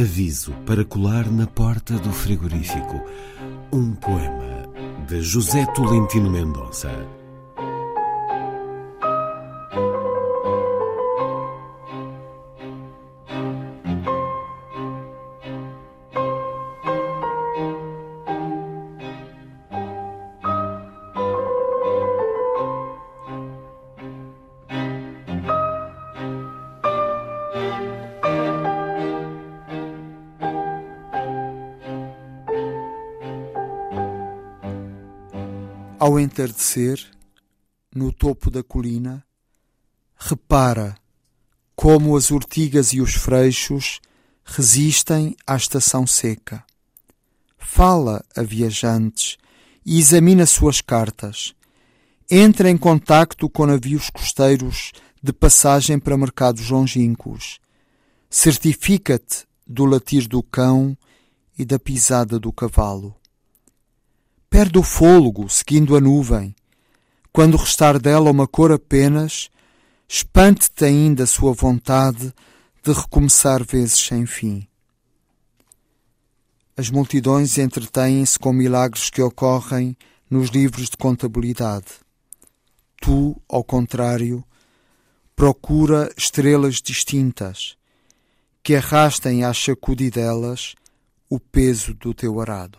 Aviso para colar na porta do frigorífico. Um poema de José Tolentino Mendonça. Ao entardecer, no topo da colina, repara como as urtigas e os freixos resistem à estação seca. Fala a viajantes e examina suas cartas. Entra em contacto com navios costeiros de passagem para mercados longínquos. Certifica-te do latir do cão e da pisada do cavalo. Perde o fôlego seguindo a nuvem. Quando restar dela uma cor apenas, espante-te ainda a sua vontade de recomeçar vezes sem fim. As multidões entretêm-se com milagres que ocorrem nos livros de contabilidade. Tu, ao contrário, procura estrelas distintas que arrastem às sacudidelas o peso do teu arado.